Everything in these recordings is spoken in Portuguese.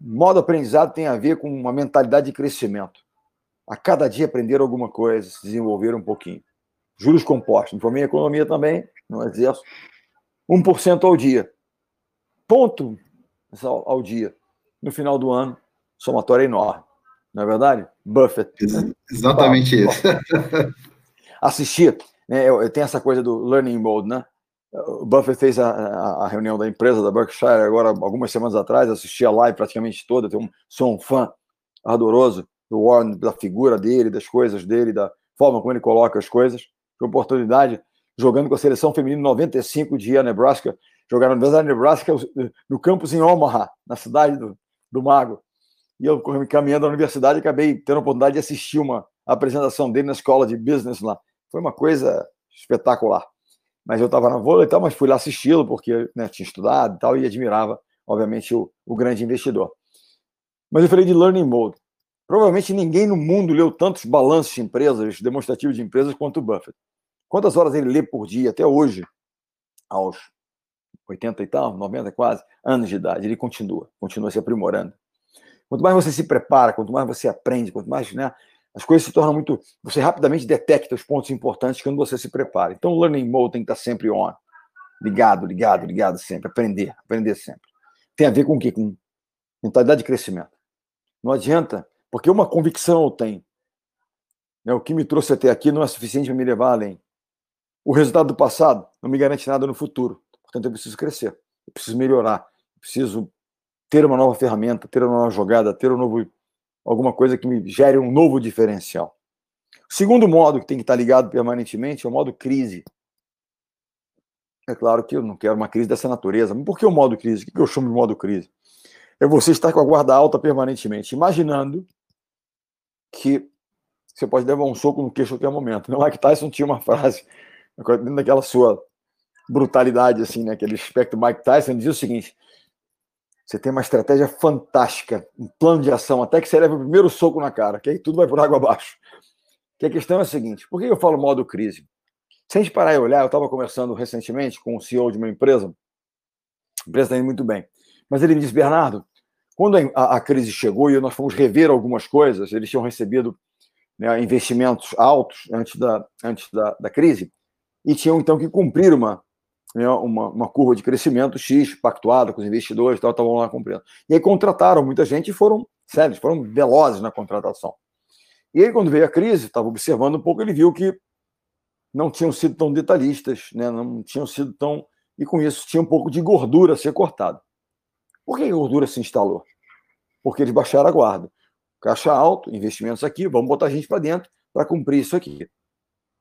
Modo aprendizado tem a ver com uma mentalidade de crescimento. A cada dia aprender alguma coisa, se desenvolver um pouquinho. Juros compostos. Me formei em economia também, no exército. 1% ao dia. Ponto ao dia. No final do ano, somatório enorme. Não é verdade? Buffett. Exatamente isso. Assistir. Né, eu, eu tenho essa coisa do learning mode, né? O Buffett fez a, a, a, reunião da empresa da Berkshire agora algumas semanas atrás, assisti a live praticamente toda, um, sou um fã ardoroso do Warren, da figura dele, das coisas dele, da forma como ele coloca as coisas. Que oportunidade, jogando com a seleção feminina 95 de Nebraska, jogaram no Nebraska no campus em Omaha, na cidade do, do Mago. E eu caminhando na universidade, acabei tendo a oportunidade de assistir uma apresentação dele na escola de business lá. Foi uma coisa espetacular mas eu estava na vôlei e tal, mas fui lá assisti-lo porque né, tinha estudado e tal e admirava, obviamente, o, o grande investidor. Mas eu falei de learning mode. Provavelmente ninguém no mundo leu tantos balanços de empresas, demonstrativos de empresas, quanto o Buffett. Quantas horas ele lê por dia até hoje, aos 80 e tal, 90 quase, anos de idade, ele continua, continua se aprimorando. Quanto mais você se prepara, quanto mais você aprende, quanto mais né, as coisas se tornam muito. Você rapidamente detecta os pontos importantes quando você se prepara. Então, o learning mode tem que estar sempre on. Ligado, ligado, ligado sempre. Aprender, aprender sempre. Tem a ver com o quê? Com mentalidade de crescimento. Não adianta, porque uma convicção eu tenho. Né, o que me trouxe até aqui não é suficiente para me levar além. O resultado do passado não me garante nada no futuro. Portanto, eu preciso crescer. Eu preciso melhorar. Eu preciso ter uma nova ferramenta, ter uma nova jogada, ter um novo alguma coisa que me gere um novo diferencial. O segundo modo que tem que estar ligado permanentemente é o modo crise. É claro que eu não quero uma crise dessa natureza. Mas por que o modo crise? O que eu chamo de modo crise? É você estar com a guarda alta permanentemente, imaginando que você pode levar um soco no queixo a qualquer momento. Não é que Tyson tinha uma frase, dentro daquela sua brutalidade, assim, né? aquele aspecto Mike Tyson, dizia o seguinte: você tem uma estratégia fantástica, um plano de ação, até que você leva o primeiro soco na cara, que aí tudo vai por água abaixo. Que a questão é a seguinte: por que eu falo modo crise? Se a gente parar e olhar, eu estava conversando recentemente com o CEO de uma empresa, a empresa está indo muito bem, mas ele me disse, Bernardo, quando a, a, crise chegou e nós fomos rever algumas coisas, eles tinham recebido né, investimentos altos antes, da, antes da, da crise, e tinham então que cumprir uma, né, uma, uma, curva de crescimento X, pactuada com os investidores tal, estavam lá cumprindo. E aí contrataram muita gente e foram sérios, foram velozes na contratação. E aí, quando veio a crise, estava observando um pouco, ele viu que não tinham sido tão detalhistas, né? não tinham sido tão. E com isso tinha um pouco de gordura a ser cortada. Por que a gordura se instalou? Porque eles baixaram a guarda. Caixa alto, investimentos aqui, vamos botar gente para dentro para cumprir isso aqui.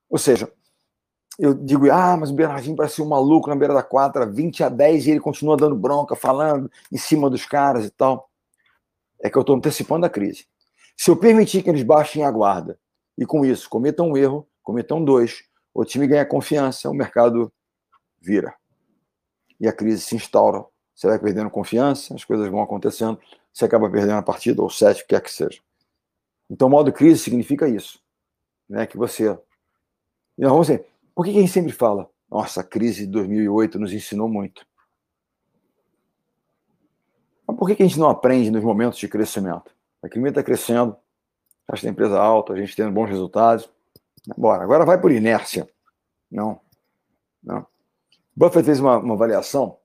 Ou seja, eu digo, ah, mas o Bernardinho parece um maluco na beira da quadra, 20 a 10, e ele continua dando bronca, falando em cima dos caras e tal. É que eu estou antecipando a crise. Se eu permitir que eles baixem a guarda e com isso cometam um erro, cometam dois, o time ganha confiança, o mercado vira. E a crise se instaura. Você vai perdendo confiança, as coisas vão acontecendo, você acaba perdendo a partida, ou sete, o que quer que seja. Então, modo crise significa isso. Né? Que você. Então, vamos dizer, por que a gente sempre fala? Nossa, a crise de 2008 nos ensinou muito. Mas por que a gente não aprende nos momentos de crescimento? A economia está crescendo, taxa da empresa alta, a gente tendo bons resultados. Bora, agora vai por inércia. Não. Não. Buffett fez uma, uma avaliação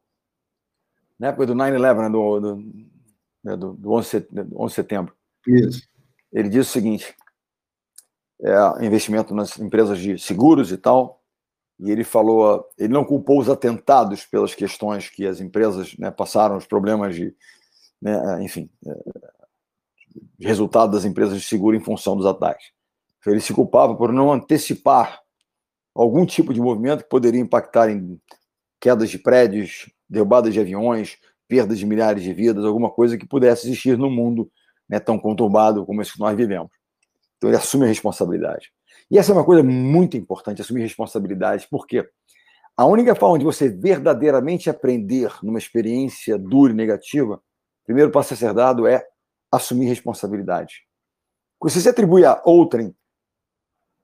na época do 9-11, né, do, do, né, do, do 11, 11 de setembro. Isso. Ele diz o seguinte: é, investimento nas empresas de seguros e tal, e ele falou, ele não culpou os atentados pelas questões que as empresas né, passaram, os problemas de, né, enfim, é, resultado das empresas de seguro em função dos ataques. Ele se culpava por não antecipar algum tipo de movimento que poderia impactar em quedas de prédios, derrubadas de aviões, perdas de milhares de vidas, alguma coisa que pudesse existir no mundo né, tão conturbado como esse que nós vivemos. Então ele assume a responsabilidade. E essa é uma coisa muito importante, assumir responsabilidade, porque a única forma de você verdadeiramente aprender numa experiência dura e negativa, primeiro passo a ser dado é assumir responsabilidade. Se você atribui a outrem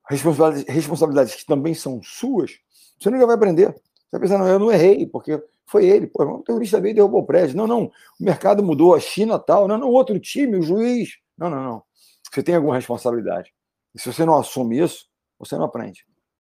responsabilidades, responsabilidades que também são suas, você nunca vai aprender. Você vai pensar, não, eu não errei, porque foi ele. Pô, o terrorista veio e derrubou o prédio. Não, não, o mercado mudou, a China tal. Não, não, outro time, o juiz. Não, não, não. Você tem alguma responsabilidade. E se você não assume isso, você não aprende.